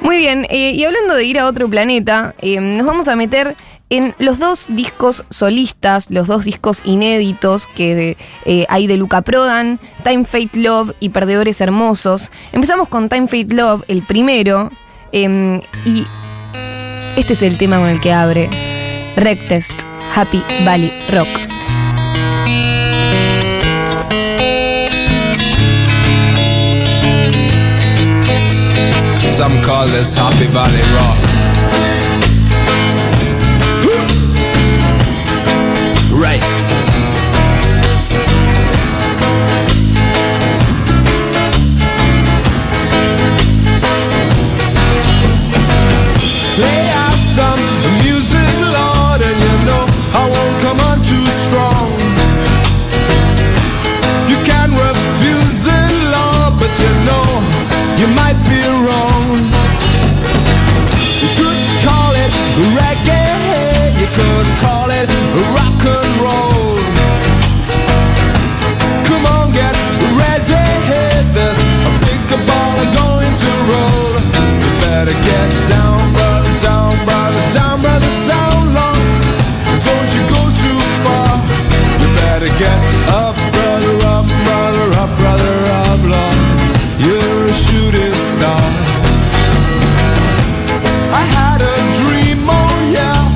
Muy bien, eh, y hablando de ir a otro planeta, eh, nos vamos a meter en los dos discos solistas, los dos discos inéditos que eh, hay de Luca Prodan, Time Fate Love y Perdedores Hermosos. Empezamos con Time Fate Love, el primero, em, y este es el tema con el que abre Rectest Happy Valley Rock. Call this Happy Valley Rock. Oh yeah,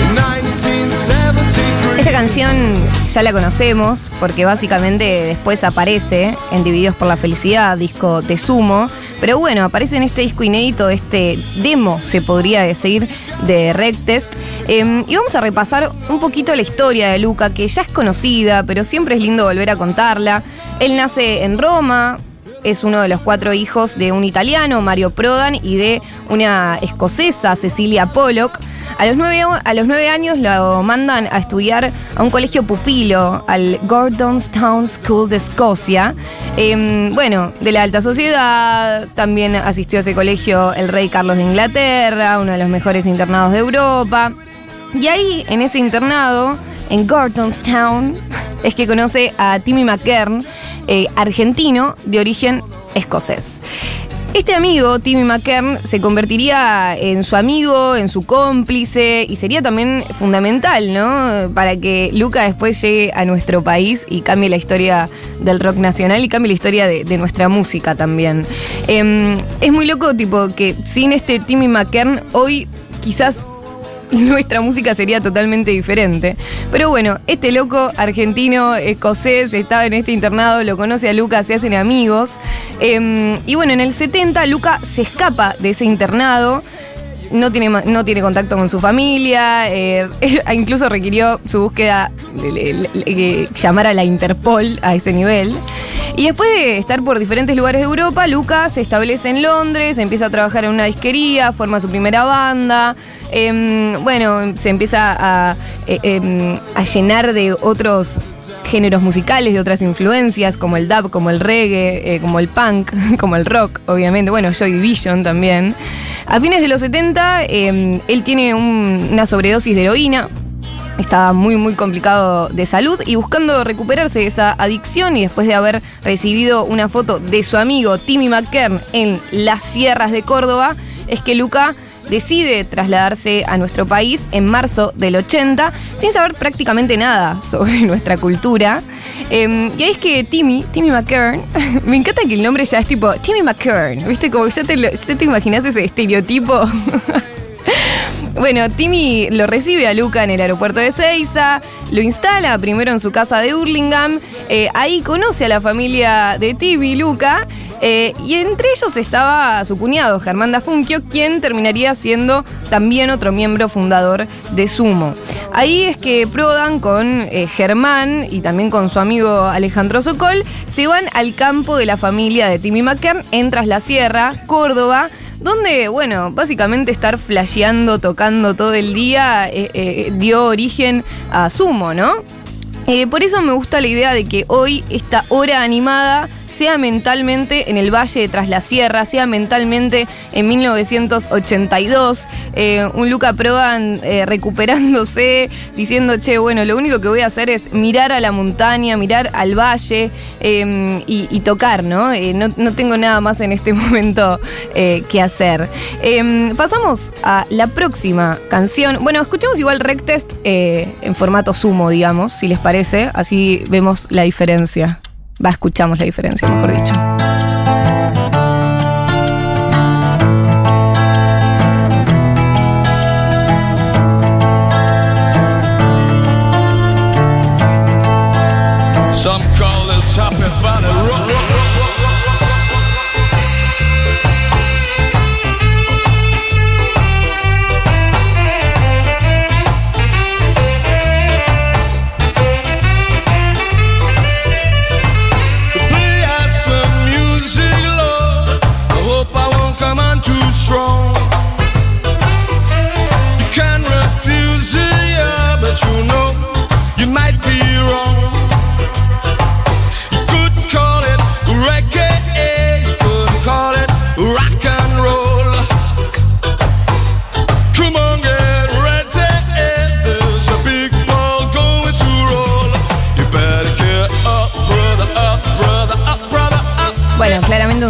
in 1973. Esta canción ya la conocemos porque básicamente después aparece en Divididos por la Felicidad, disco de Sumo. Pero bueno, aparece en este disco inédito, este demo, se podría decir, de Rectest. Eh, y vamos a repasar un poquito la historia de Luca, que ya es conocida, pero siempre es lindo volver a contarla. Él nace en Roma, es uno de los cuatro hijos de un italiano, Mario Prodan, y de una escocesa, Cecilia Pollock. A los, nueve, años lo mandan a estudiar a un colegio pupilo, al Gordonstown School de Escocia. Em, bueno, de la alta sociedad, también asistió a ese colegio el rey Carlos de Inglaterra, uno de los mejores internados de Europa. Y ahí, en ese internado, en Gordonstown, es que conoce a Timmy McKern, eh, argentino de origen escocés. Este amigo, Timmy McKern, se convertiría en su amigo, en su cómplice y sería también fundamental, ¿no? Para que Luca después llegue a nuestro país y cambie la historia del rock nacional y cambie la historia de, nuestra música también. Em, es muy loco, tipo, que sin este Timmy McKern, hoy quizás nuestra música sería totalmente diferente. Pero bueno, este loco argentino, escocés, estaba en este internado, lo conoce a Luca, se hacen amigos. Eh, y bueno, en el 70 Luca se escapa de ese internado. No tiene, no tiene contacto con su familia, eh, incluso requirió su búsqueda, llamar a la Interpol a ese nivel. Y después de estar por diferentes lugares de Europa, Luca se establece en Londres, empieza a trabajar en una disquería, forma su primera banda. em, bueno, se empieza a, eh, em, a llenar de otros géneros musicales, de otras influencias, como el dub, como el reggae, eh, como el punk, como el rock, obviamente. Bueno, Joy Division también. A fines de los 70, em, él tiene un- una sobredosis de heroína, estaba muy muy complicado de salud y buscando recuperarse de esa adicción y después de haber recibido una foto de su amigo Timmy McKern en las sierras de Córdoba, es que Luca decide trasladarse a nuestro país en marzo del 80 sin saber prácticamente nada sobre nuestra cultura. Eh, y ahí es que Timmy, Timmy McKern, me encanta que el nombre ya es tipo Timmy McKern, ¿viste? Como que ya te, ya te imaginas ese estereotipo. Bueno, Timmy lo recibe a Luca en el aeropuerto de Seiza, lo instala primero en su casa de Hurlingham, eh, ahí conoce a la familia de Timmy, Luca, eh, y entre ellos estaba su cuñado, Germán Dafunquio, quien terminaría siendo también otro miembro fundador de Sumo. Ahí es que Prodan con eh, Germán y también con su amigo Alejandro Sokol se van al campo de la familia de Timmy McKern en Tras la Sierra, Córdoba, donde, bueno, básicamente estar flasheando, tocando todo el día, eh, eh, dio origen a Sumo, ¿no? Eh, por eso me gusta la idea de que hoy esta hora animada sea mentalmente en el Valle de Tras la Sierra, sea mentalmente en 1982. Eh, un Luca Prodan eh, recuperándose, diciendo, che, bueno, lo único que voy a hacer es mirar a la montaña, mirar al valle eh, y, tocar, ¿no? Eh, ¿no? no tengo nada más en este momento que hacer. Eh, pasamos a la próxima canción. Bueno, escuchemos igual Rectest en formato sumo, digamos, si les parece. Así vemos la diferencia. Va, escuchamos la diferencia, mejor dicho. Some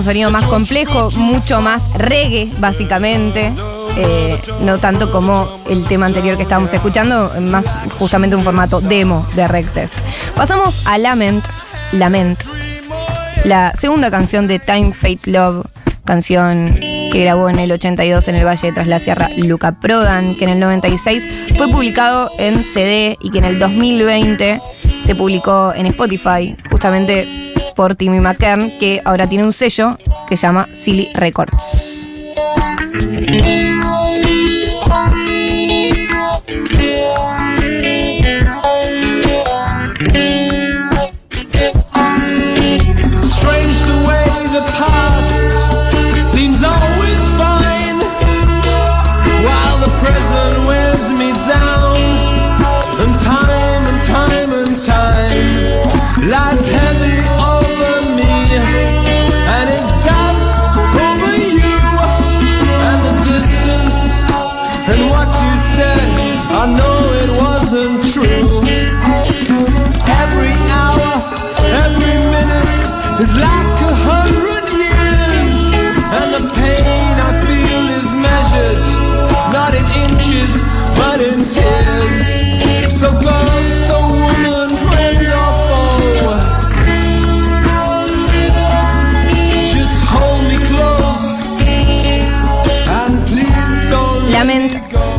un sonido más complejo, mucho más reggae, básicamente. Eh, no tanto como el tema anterior que estábamos escuchando, más justamente un formato demo de Rectest. Pasamos a Lament, Lament, la segunda canción de Time Fate Love, canción que grabó en el 82 en el Valle de Tras la Sierra Luca Prodan, que en el 96 fue publicado en CD y que en el 2020 se publicó en Spotify, justamente por Timmy McKern, que ahora tiene un sello que se llama Silly Records.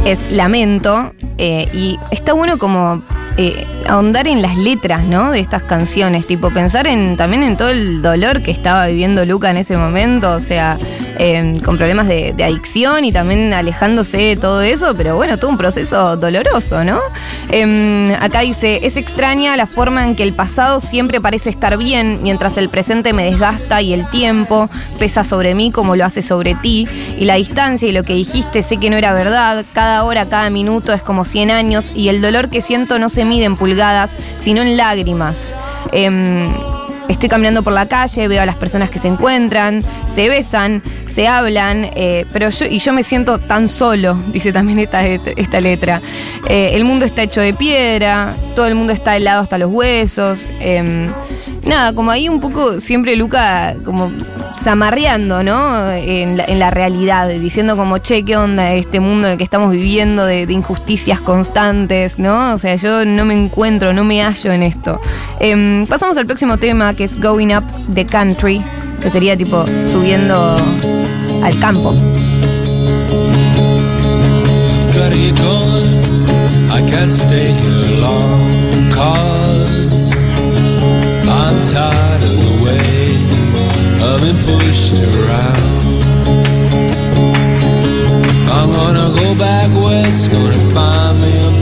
Es lamento eh, y está bueno como eh, ahondar en las letras, ¿no? De estas canciones, tipo pensar en también en todo el dolor que estaba viviendo Luca en ese momento, o sea, eh, con problemas de, de adicción y también alejándose de todo eso, pero bueno, todo un proceso doloroso, ¿no? Em, acá dice, es extraña la forma en que el pasado siempre parece estar bien, mientras el presente me desgasta y el tiempo pesa sobre mí como lo hace sobre ti, y la distancia y lo que dijiste sé que no era verdad, cada hora, cada minuto es como 100 años, y el dolor que siento no se mide en pulgadas, sino en lágrimas. Em, Estoy caminando por la calle, veo a las personas que se encuentran, se besan, se hablan, eh, pero yo, y yo me siento tan solo, dice también esta, esta letra. Eh, el mundo está hecho de piedra, todo el mundo está helado hasta los huesos. eh, nada, como ahí un poco siempre Luca como zamarreando, ¿no? En la, en la realidad, diciendo como, che, ¿qué onda este mundo en el que estamos viviendo de, de injusticias constantes, ¿no? O sea, yo no me encuentro, no me hallo en esto. Em, pasamos al próximo tema, que es Going Up the Country, que sería tipo subiendo al campo. I'm gonna go back west, gonna find me a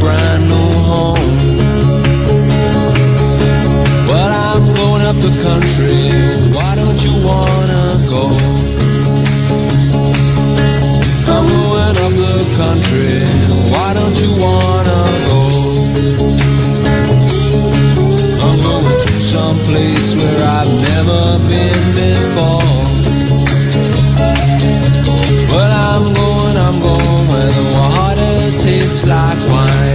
the country, why don't you wanna go? I'm going up the country, why don't you wanna go? I'm going to some place where I've never been before. But I'm going, I'm going where the water tastes like wine.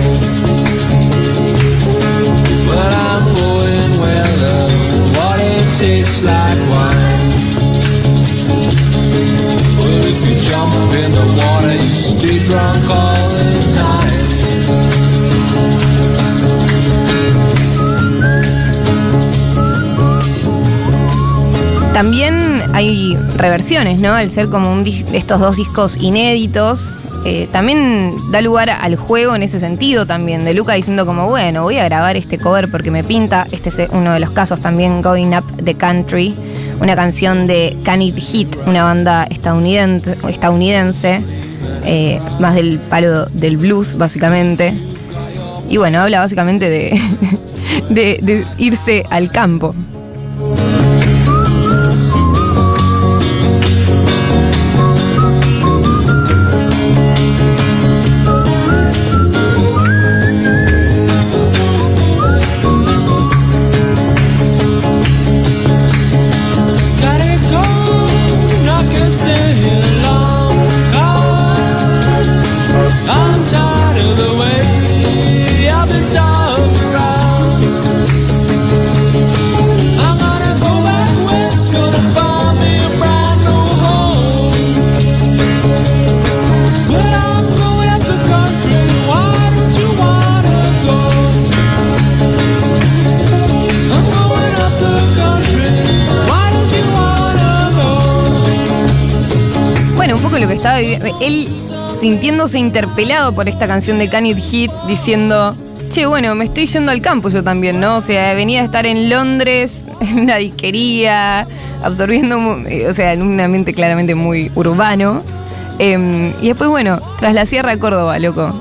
like wine. También hay reversiones, ¿no? Al ser como un estos dos discos inéditos, eh, también da lugar al juego en ese sentido también, de Luca diciendo como, bueno, voy a grabar este cover porque me pinta. Este es uno de los casos también, Going Up the Country, una canción de Can It Hit, una banda estadounidense, eh, más del palo del blues, básicamente. Y bueno, habla básicamente de irse al campo. Sintiéndose interpelado por esta canción de Can It diciendo. Che, bueno, me estoy yendo al campo yo también, ¿no? O sea, venía a estar en Londres, en una disquería, absorbiendo, eh, o sea, en un ambiente claramente muy urbano. Em, y después, bueno, tras la Sierra de Córdoba, loco.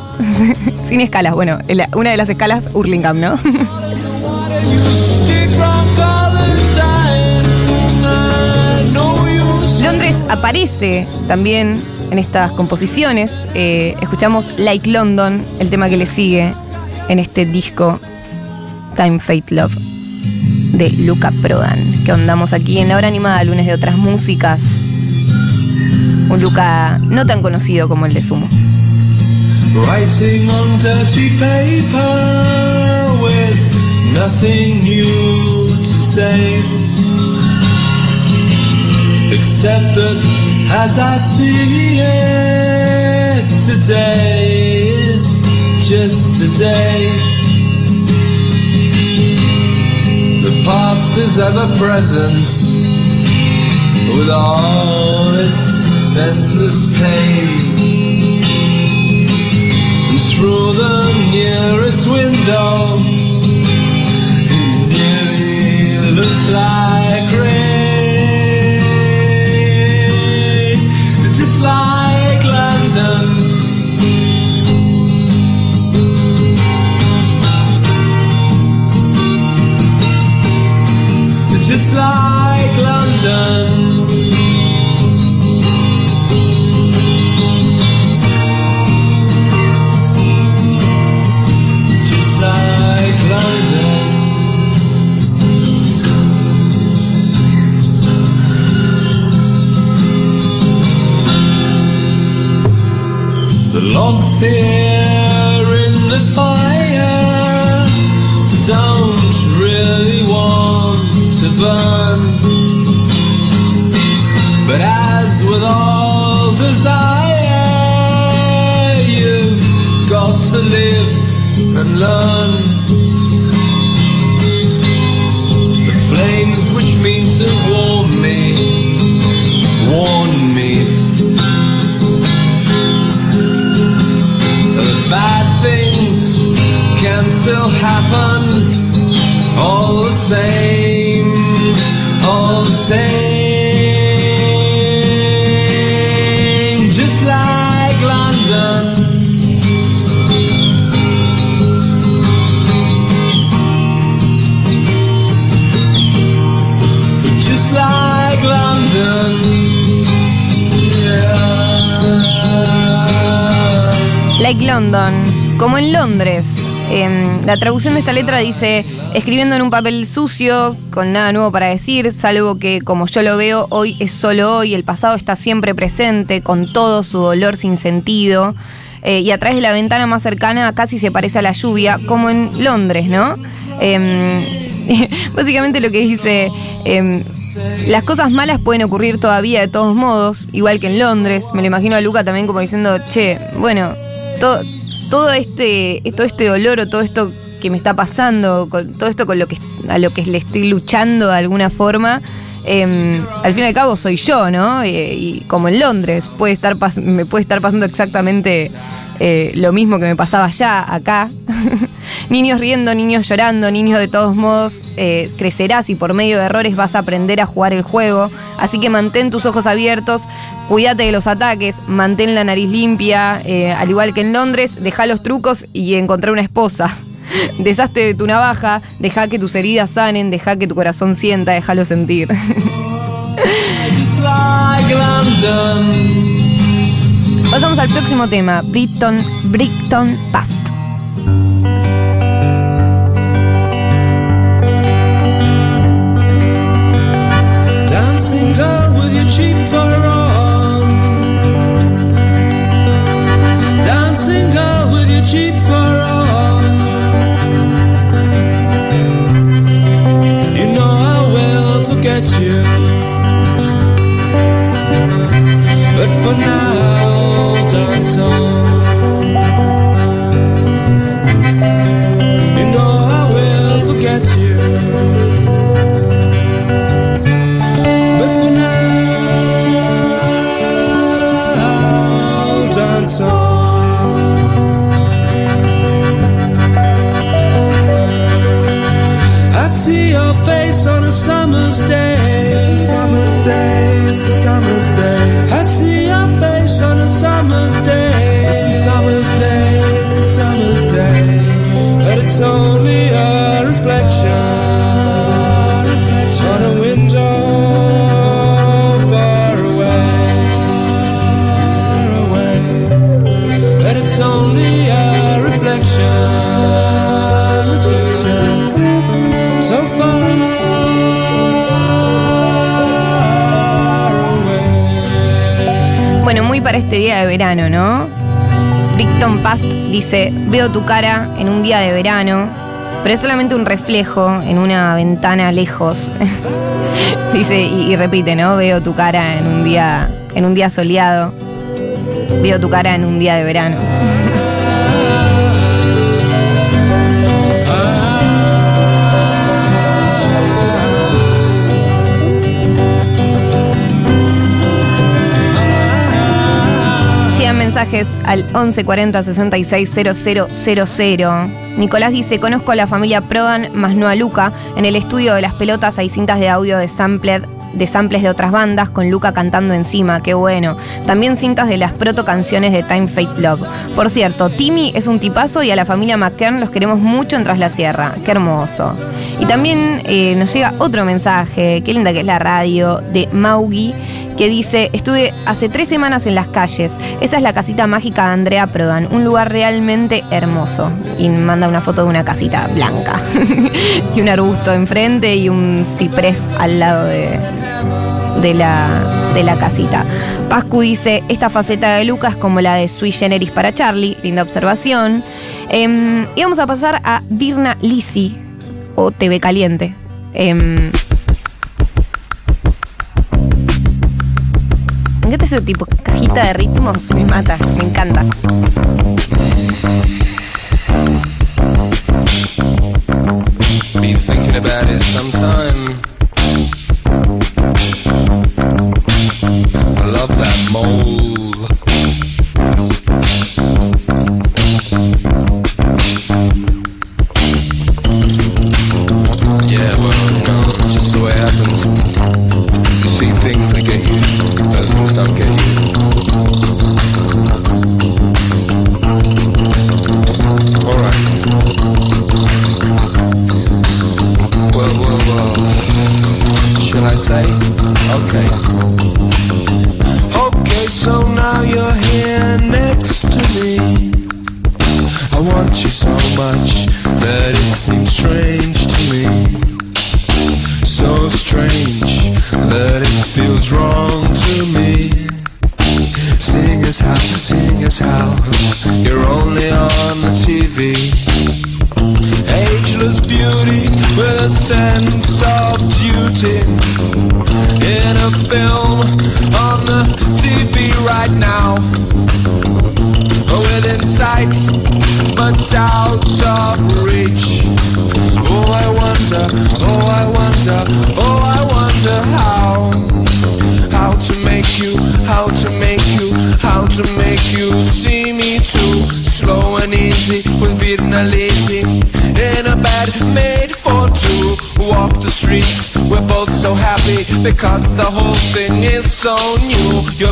Sin escalas, bueno, una de las escalas, Hurlingham, ¿no? Londres aparece también en estas composiciones. Eh, escuchamos Like London, el tema que le sigue en este disco Time, Fate, Love de Luca Prodan, que andamos aquí en la hora animada, lunes de otras músicas. Un Luca no tan conocido como el de Sumo. That as I see it, today is just today. The past is ever present with all its senseless pain. And through the nearest window, it nearly looks like rain, Just like London. And learn. The flames which mean to warm me, warn me. That bad things can still happen, all the same, all the same. Like London, como en Londres. Em, la traducción de esta letra dice, escribiendo en un papel sucio, con nada nuevo para decir, salvo que como yo lo veo, hoy es solo hoy, el pasado está siempre presente, con todo su dolor sin sentido, eh, y a través de la ventana más cercana casi se parece a la lluvia, como en Londres, ¿no? Em, básicamente lo que dice, em, las cosas malas pueden ocurrir todavía de todos modos, igual que en Londres. Me lo imagino a Luca también como diciendo, che, bueno, to- todo este, todo este dolor o todo esto que me está pasando, todo esto con lo que a lo que le estoy luchando de alguna forma, em, al fin y al cabo soy yo, ¿no? Eh, y como en Londres, puede estar me puede estar pasando exactamente eh, lo mismo que me pasaba allá, acá. niños riendo, niños llorando, niños de todos modos, eh, crecerás y por medio de errores vas a aprender a jugar el juego. Así que mantén tus ojos abiertos, cuídate de los ataques, mantén la nariz limpia, eh, al igual que en Londres, deja los trucos y encontré una esposa. Deshazte de tu navaja, deja que tus heridas sanen, deja que tu corazón sienta, déjalo sentir. Pasamos al próximo tema, Brighton, Brighton Past. Dancing girl with your cheap cheap fur on. You know I will forget you. But for now, dance on. Your face on a summer's day. It's a summer's day, it's a summer's day. I see your face on a summer's day. It's a summer's day, it's a summer's day. But it's only a reflection on a window far away. But it's only a reflection, reflection este día de verano, ¿no? Brighton Past dice, veo tu cara en un día de verano, pero es solamente un reflejo en una ventana lejos. dice, y, y repite, ¿no? Veo tu cara en un día, en un día soleado. Veo tu cara en un día de verano. Mensajes al 1140 66 000. Nicolás dice, conozco a la familia Prodan, más no a Luca. En el estudio de las pelotas hay cintas de audio de sampler de samples de otras bandas con Luca cantando encima, qué bueno. También cintas de las proto canciones de Time Fate Love. Por cierto, Timmy es un tipazo y a la familia McKern los queremos mucho en Tras la Sierra. Qué hermoso. Y también eh, nos llega otro mensaje, qué linda que es la radio, de Maugi, que dice, estuve hace tres semanas en las calles. Esa es la casita mágica de Andrea Prodan, un lugar realmente hermoso. Y manda una foto de una casita blanca. y un arbusto enfrente y un ciprés al lado de, de la, de la casita. Pascu dice, esta faceta de Lucas como la de Sui Generis para Charlie, linda observación. Em, y vamos a pasar a Virna Lisi, o TV Caliente. Em, encanta ese tipo, cajita de ritmos, me mata, me encanta. Love that mole. Yeah, things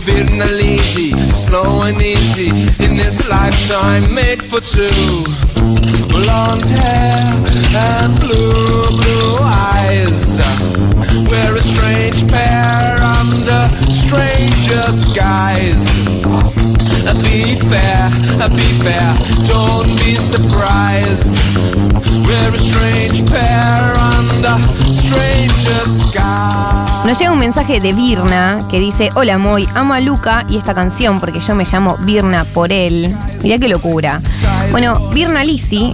You're Virna lazy, slow and easy in this lifetime made for two. Blonde hair and blue, blue eyes. We're a strange pair under stranger skies. Be fair, be fair, don't be surprised. We're a strange pair under stranger skies. Nos llega un mensaje de Virna que dice: Hola Moy, amo a Luca y esta canción porque yo me llamo Virna por él. Mirá qué locura. Bueno, Virna Lisi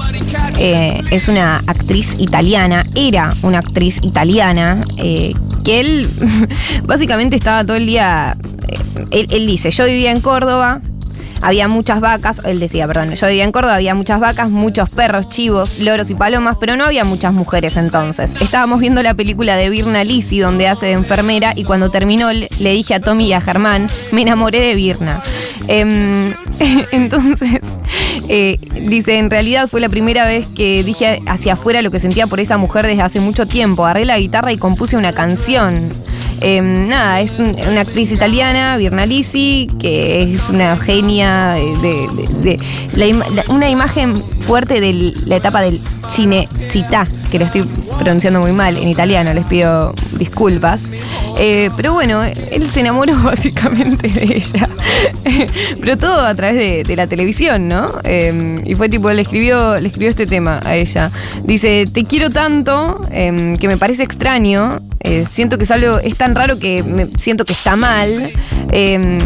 eh, es una actriz italiana, era una actriz italiana, eh, que él básicamente estaba todo el día. eh, él dice: Yo vivía en Córdoba, había muchas vacas, él decía, perdón, yo vivía en Córdoba, había muchas vacas, muchos perros, chivos, loros y palomas, pero no había muchas mujeres entonces. Estábamos viendo la película de Virna Lisi, donde hace de enfermera, y cuando terminó le dije a Tommy y a Germán, me enamoré de Virna. Em, entonces, eh, dice, en realidad fue la primera vez que dije hacia afuera lo que sentía por esa mujer desde hace mucho tiempo. Agarré la guitarra y compuse una canción. Eh, nada, es un- una actriz italiana, Virna Lisi, que es una genia de, la una imagen fuerte de la etapa del cinecita, que lo estoy pronunciando muy mal en italiano, les pido disculpas. Eh, pero bueno, él se enamoró básicamente de ella. pero todo a través de, la televisión, ¿no? Eh, y fue tipo, le escribió, le escribió este tema a ella. Dice, te quiero tanto eh, que me parece extraño. Eh, siento que es algo, es tan raro que me siento que está mal. eh,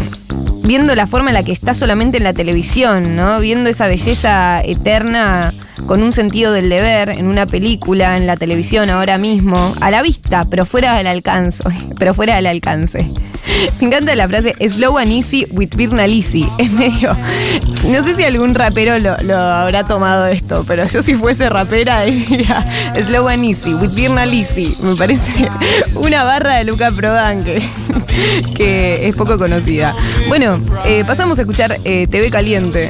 viendo la forma en la que está solamente en la televisión, ¿no? Viendo esa belleza eterna con un sentido del deber en una película, en la televisión ahora mismo, a la vista, pero fuera del alcance, pero fuera del alcance. Me encanta la frase slow and easy with Virna Lisi. Es medio. No sé si algún rapero lo, habrá tomado esto, pero yo si fuese rapera diría slow and easy with Virna Lisi. Me parece una barra de Luca Prodan que, que es poco conocida. Bueno, eh, pasamos a escuchar eh, TV Caliente.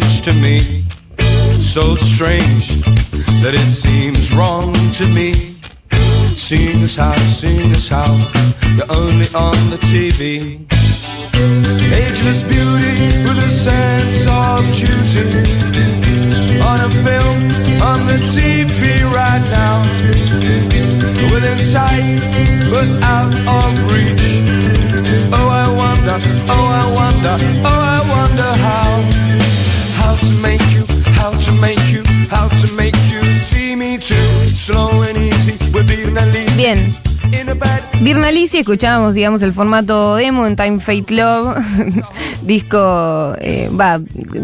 Strange to me so strange that it seems wrong to me. Seeing as how, seeing as how you're only on the TV. Ageless beauty with a sense of duty. On a film, on the TV right now. Within sight, but out of reach. Oh, I wonder, oh, I wonder, oh, I wonder to make you, how to make you, how to make you see me too. Slow and easy, Bien. in a bed. Virna Lisi, escuchábamos, digamos, el formato demo en Time Fate Love, disco, eh,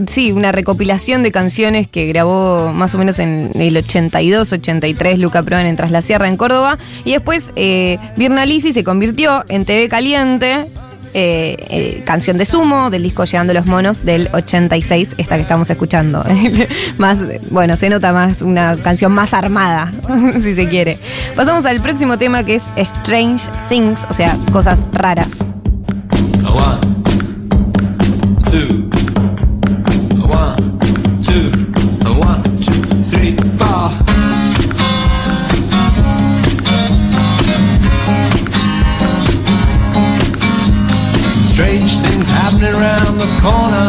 sí, una recopilación de canciones que grabó más o menos en el 82, 83, Luca Prodan en Tras la Sierra en Córdoba, y después eh, Virna Lisi se convirtió en TV Caliente, eh, eh, canción de sumo del disco Llegando los Monos del 86, esta que estamos escuchando. más, bueno, se nota más una canción más armada, si se quiere. Pasamos al próximo tema que es Strange Things, o sea, cosas raras. Around the corner,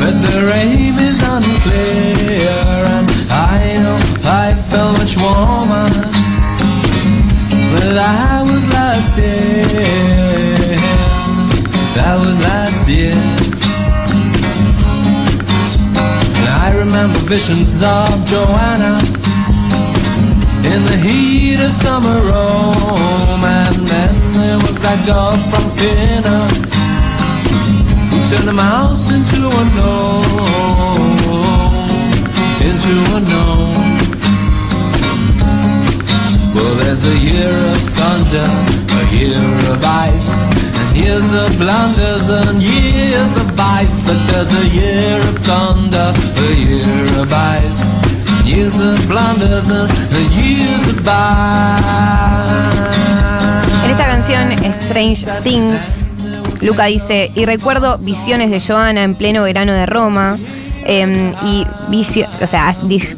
but their aim is unclear. And I know I felt much warmer Well, that was last year. That was last year. I remember visions of Joanna in the heat of summer oh, Rome. And then there was that girl from Pinner turned the mouse into a gnome, into a gnome. Well, there's a year of thunder, a year of ice, and years of blunders and years of vice. But there's a year of thunder, a year of ice, years of blunders and years of vice. En esta canción, Strange Things, Luca dice, y recuerdo visiones de Joana en pleno verano de Roma, em, y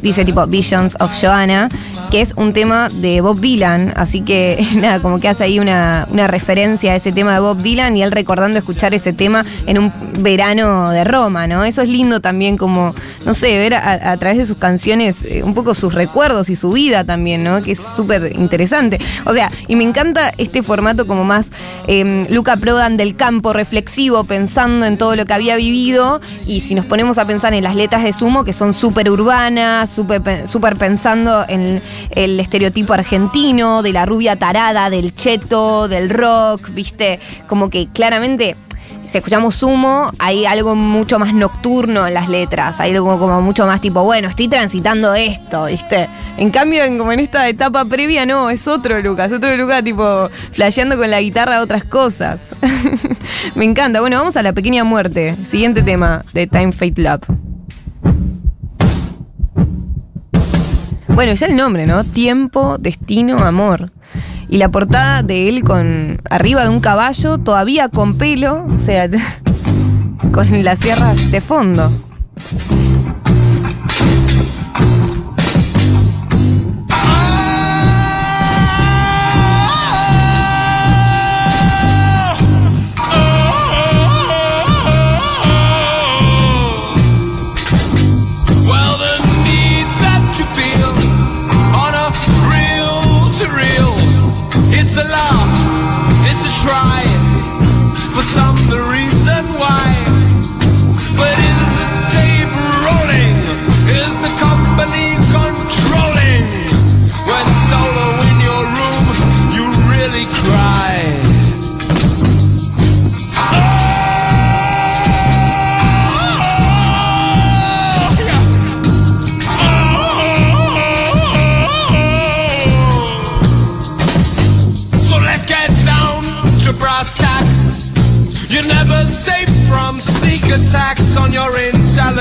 dice tipo Visions of Joanna, que es un tema de Bob Dylan, así que nada, como que hace ahí una, una referencia a ese tema de Bob Dylan y él recordando escuchar ese tema en un verano de Roma, ¿no? Eso es lindo también como, no sé, ver a, través de sus canciones eh, un poco sus recuerdos y su vida también, ¿no? Que es súper interesante. O sea, y me encanta este formato como más eh, Luca Prodan del campo, reflexivo, pensando en todo lo que había vivido y si nos ponemos a pensar en las letras de Sumo, que son súper urbanas, súper pe- súper pensando en el estereotipo argentino, de la rubia tarada, del cheto, del rock, viste, como que claramente si escuchamos sumo, hay algo mucho más nocturno en las letras, hay algo como mucho más tipo, bueno, estoy transitando esto, ¿viste? En cambio, en, como en esta etapa previa, no, es otro Lucas, otro Lucas tipo flasheando con la guitarra otras cosas. Me encanta. Bueno, vamos a la pequeña muerte. Siguiente tema de Time Fate Love. Bueno, ya el nombre, ¿no? Tiempo, destino, amor. Y la portada de él con arriba de un caballo, todavía con pelo, o sea, con las sierras de fondo.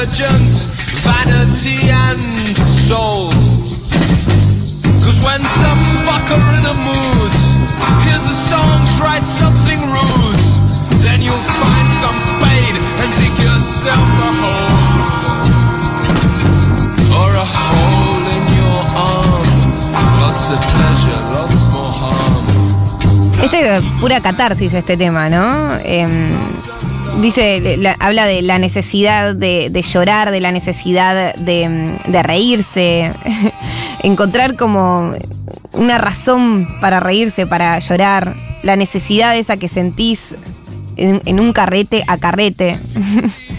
Intelligence, vanity, and soul. Cause when some fucker in a mood hears the songs, write something rude, then you'll find some spade and dig yourself a hole. Or a hole in your arm. Lots of pleasure, lots more harm. Este es pura catarsis este tema, ¿no? Em, dice, habla de la necesidad de, llorar, de la necesidad de, reírse, encontrar como una razón para reírse, para llorar, la necesidad esa que sentís en, en un carrete a carrete.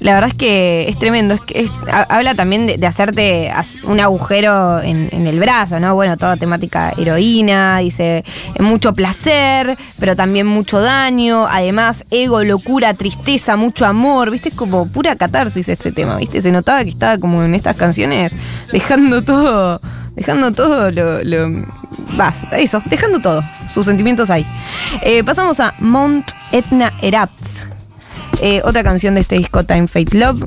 La verdad es que es tremendo. Es es- ha- habla también de, hacerte un agujero en, en el brazo, ¿no? Bueno, toda temática heroína, dice mucho placer, pero también mucho daño. Además, ego, locura, tristeza, mucho amor. ¿Viste? Es como pura catarsis este tema, ¿viste? Se notaba que estaba como en estas canciones dejando todo. Dejando todo lo. lo vas, eso, dejando todo. Sus sentimientos ahí. Eh, pasamos a Mount Etna Erupts. Eh, otra canción de este disco Time Fate Love.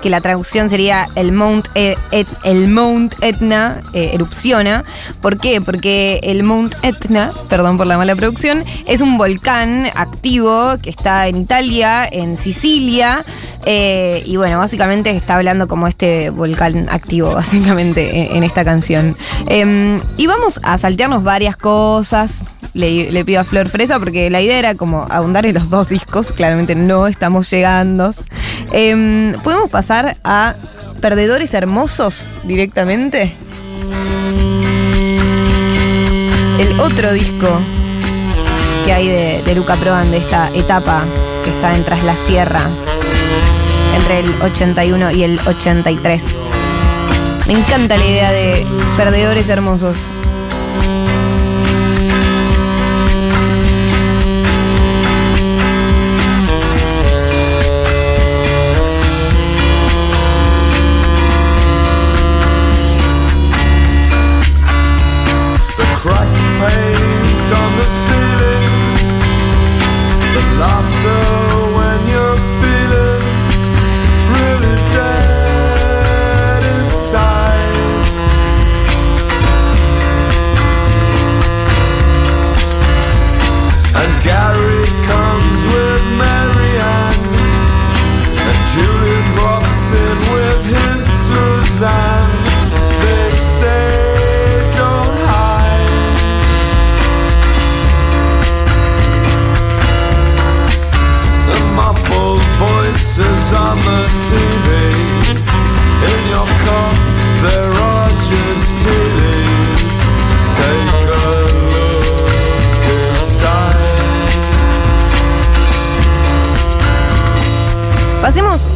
que la traducción sería el Mount, E- el Mount Etna eh, erupciona. ¿Por qué? Porque el Mount Etna, perdón por la mala producción, es un volcán activo que está en Italia, en Sicilia. eh, y bueno, básicamente está hablando como este volcán activo, básicamente, en, en esta canción. Em, y vamos a saltearnos varias cosas. Le, pido a Flor Fresa porque la idea era como ahondar en los dos discos. Claramente no estamos llegando. Em, ¿Podemos pasar a Perdedores Hermosos directamente? El otro disco que hay de, Luca Prodan de esta etapa que está en Tras la Sierra entre el 81 y el 83. Me encanta la idea de Perdedores Hermosos.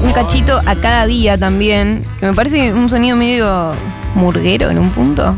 Un cachito a cada día también, que me parece un sonido medio murguero en un punto.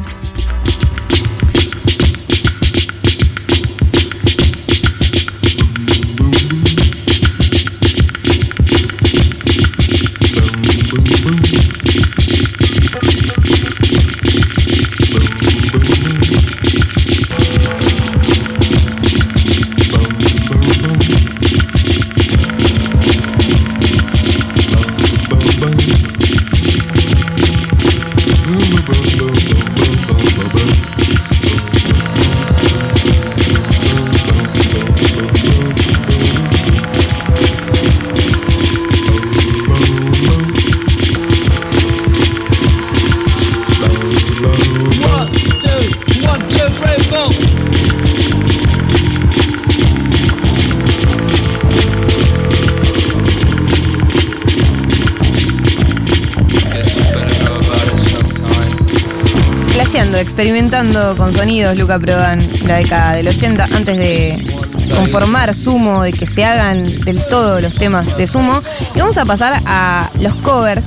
Experimentando con sonidos Luca Prodan la década del 80, antes de conformar Sumo, de que se hagan del todo los temas de Sumo. Y vamos a pasar a los covers.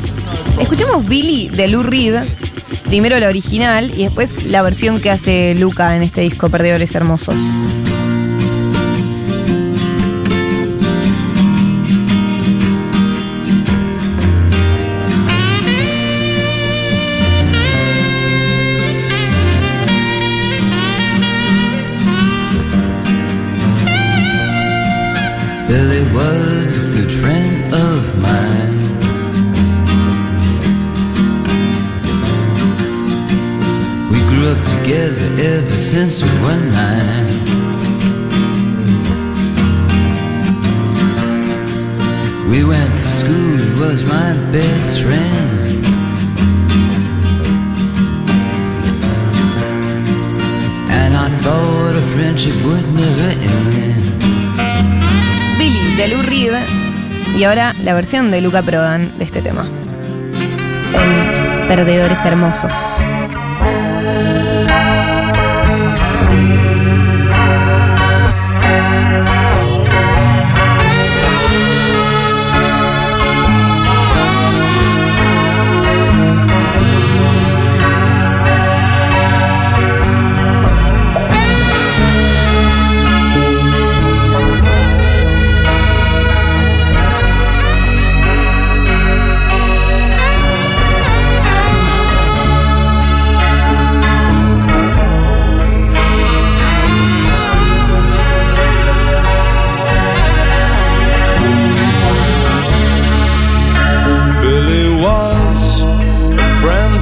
Escuchemos Billy de Lou Reed, primero la original y después la versión que hace Luca en este disco Perdedores Hermosos. Billy was a good friend of mine. We grew up together ever since we were nine. We went to school, he was my best friend. And I thought a friendship would never end. De Lou Reed y ahora la versión de Luca Prodan de este tema. En Perdedores Hermosos.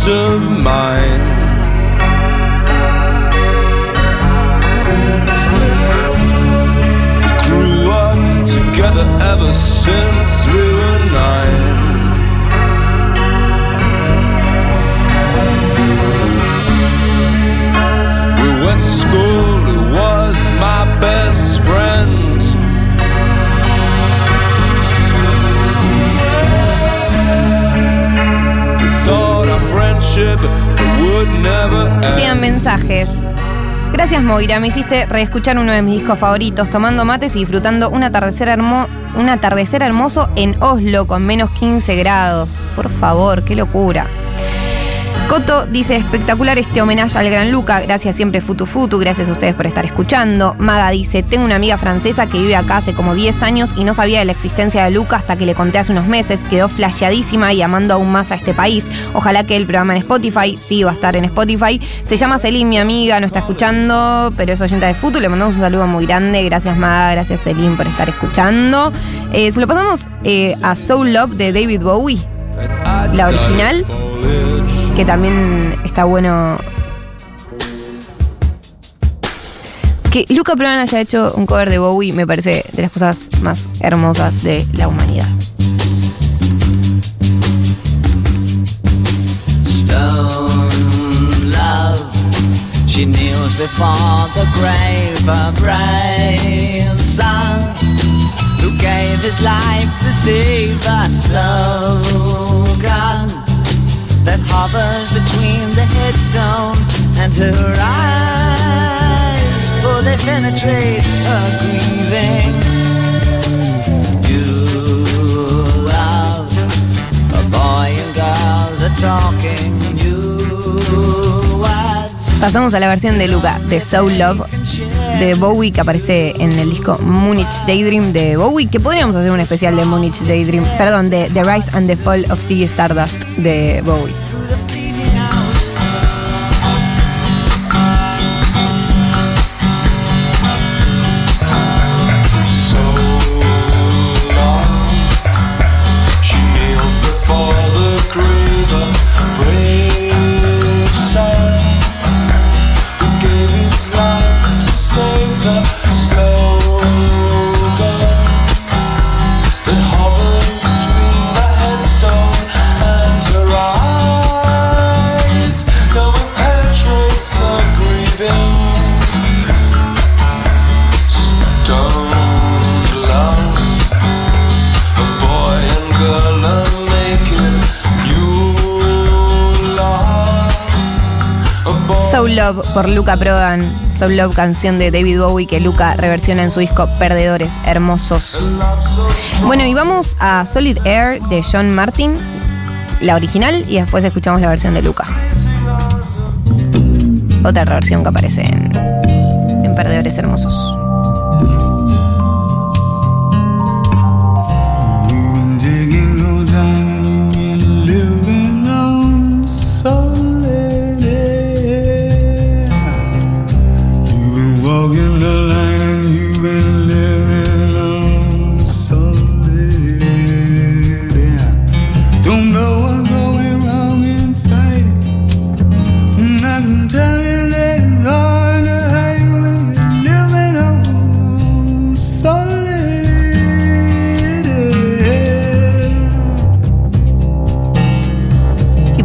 of mine. Gracias Moira, me hiciste reescuchar uno de mis discos favoritos, tomando mates y disfrutando un atardecer, un atardecer hermoso en Oslo con menos 15 grados. Por favor, qué locura. Coto dice espectacular este homenaje al gran Luca, gracias siempre Futu Futu, gracias a ustedes por estar escuchando. Maga dice, tengo una amiga francesa que vive acá hace como 10 años y no sabía de la existencia de Luca hasta que le conté hace unos meses, quedó flasheadísima y amando aún más a este país. Ojalá que el programa en Spotify, sí va a estar en Spotify. Se llama Celine, mi amiga, no está escuchando, pero es oyenta de Futu, le mandamos un saludo muy grande, gracias Maga, gracias Celine por estar escuchando. Eh, se lo pasamos eh, a Soul Love de David Bowie, la original que también está bueno. Que Luca Prodan haya hecho un cover de Bowie me parece de las cosas más hermosas de la humanidad. That hovers between the headstone and her eyes. Pasamos a la versión de Luca de Soul Love de Bowie que aparece en el disco Munich Daydream de Bowie, que podríamos hacer un especial de Munich Daydream, perdón, de The Rise and the Fall of Ziggy Stardust de Bowie. Love por Luca Prodan. Soul Love, canción de David Bowie que Luca reversiona en su disco Perdedores Hermosos. Bueno, y vamos a Solid Air de John Martin, la original, y después escuchamos la versión de Luca. Otra versión que aparece en Perdedores Hermosos.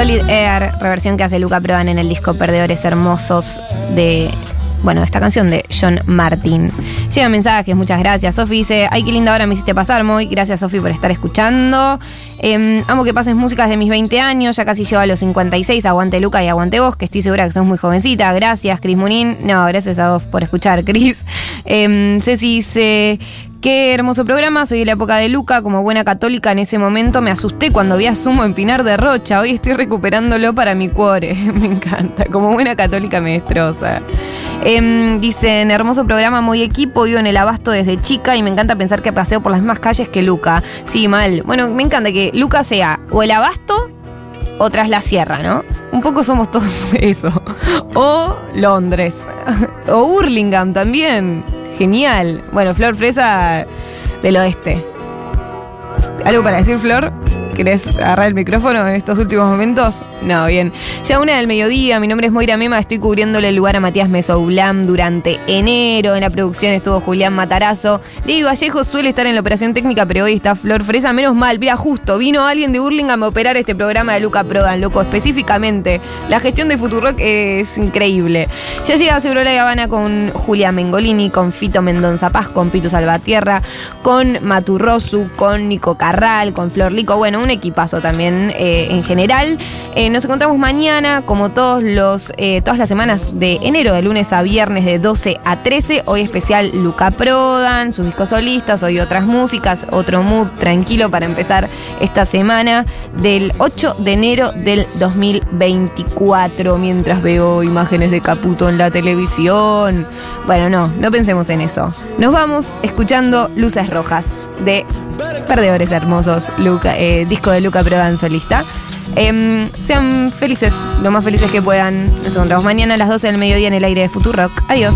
Solid Air, reversión que hace Luca Prodan en el disco Perdedores Hermosos de. Bueno, esta canción de John Martin. Llegan mensajes, muchas gracias. Sofi dice, ay, qué linda hora me hiciste pasar, muy. Gracias, Sofi, por estar escuchando. Eh, amo que pases músicas de mis 20 años, ya casi llego a los 56. Aguante Luca y aguante vos, que estoy segura que sos muy jovencita. Gracias, Cris Munín. No, gracias a vos por escuchar, Cris. Eh, Ceci dice, Qué hermoso programa, soy de la época de Luca, como buena católica en ese momento me asusté cuando vi a Sumo en Pinar de Rocha, hoy estoy recuperándolo para mi cuore, me encanta, como buena católica me destroza. Em, dicen, hermoso programa, muy equipo, vivo en el abasto desde chica y me encanta pensar que paseo por las mismas calles que Luca. Sí, mal. Bueno, me encanta que Luca sea o el abasto o tras la sierra, ¿no? Un poco somos todos eso. O Londres. O Hurlingham también. Genial. Bueno, Flor Fresa del oeste. ¿Algo para decir, Flor? ¿Querés agarrar el micrófono en estos últimos momentos? No, bien. Ya una del mediodía, mi nombre es Moira Mema, estoy cubriéndole el lugar a Matías Mesoulam durante enero. En la producción estuvo Julián Matarazo. Diego Vallejo suele estar en la operación técnica, pero hoy está Flor Fresa. Menos mal, mira, justo, vino alguien de Burlingame a operar este programa de Luca Prodan, loco, específicamente. La gestión de Futurock es increíble. Ya llega Seguro La Habana con Julia Mengolini, con Fito Mendonza Paz, con Pitu Salvatierra, con Maturrosu, con Nico Carral, con Flor Lico. Bueno, un equipazo también eh, en general. Eh, nos encontramos mañana, como todos los, eh, todas las semanas de enero, de lunes a viernes, de 12 a 13. Hoy especial Luca Prodan, sus discos solistas, hoy otras músicas, otro mood tranquilo para empezar esta semana del 8 de enero del 2024, mientras veo imágenes de Caputo en la televisión. Bueno, no, no pensemos en eso. Nos vamos escuchando Luces Rojas de Perdedores Hermosos, eh, disco de Luca Prodan solista. Em, sean felices, lo más felices que puedan. Nos encontramos mañana a las 12 del mediodía en el aire de Futurock. Adiós.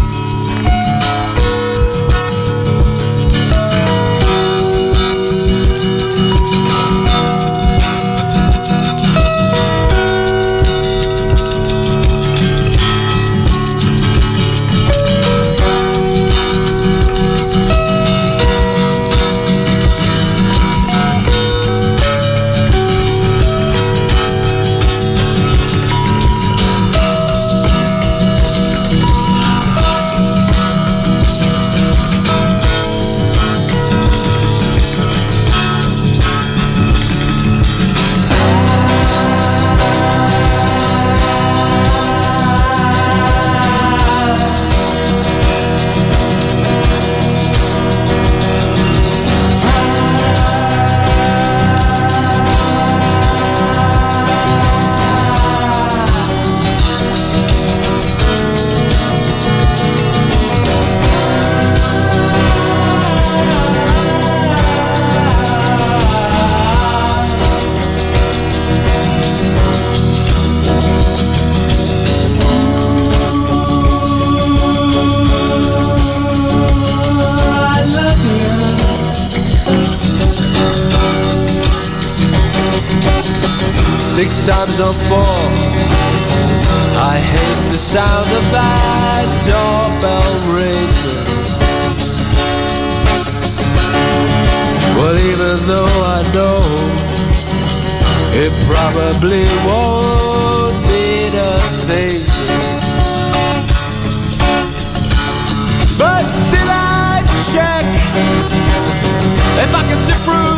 Even though I know it probably won't be the thing. But still, I check if I can sit through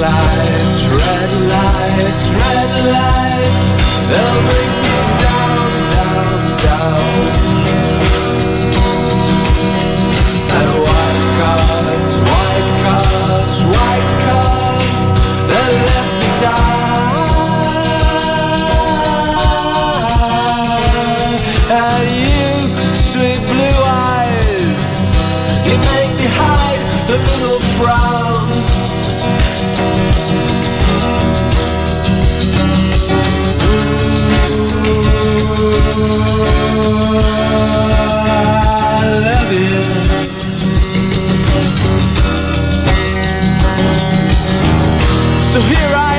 lights, red lights, red lights, they'll bring me down, down, down. And white cars, white cars, white cars, they So here I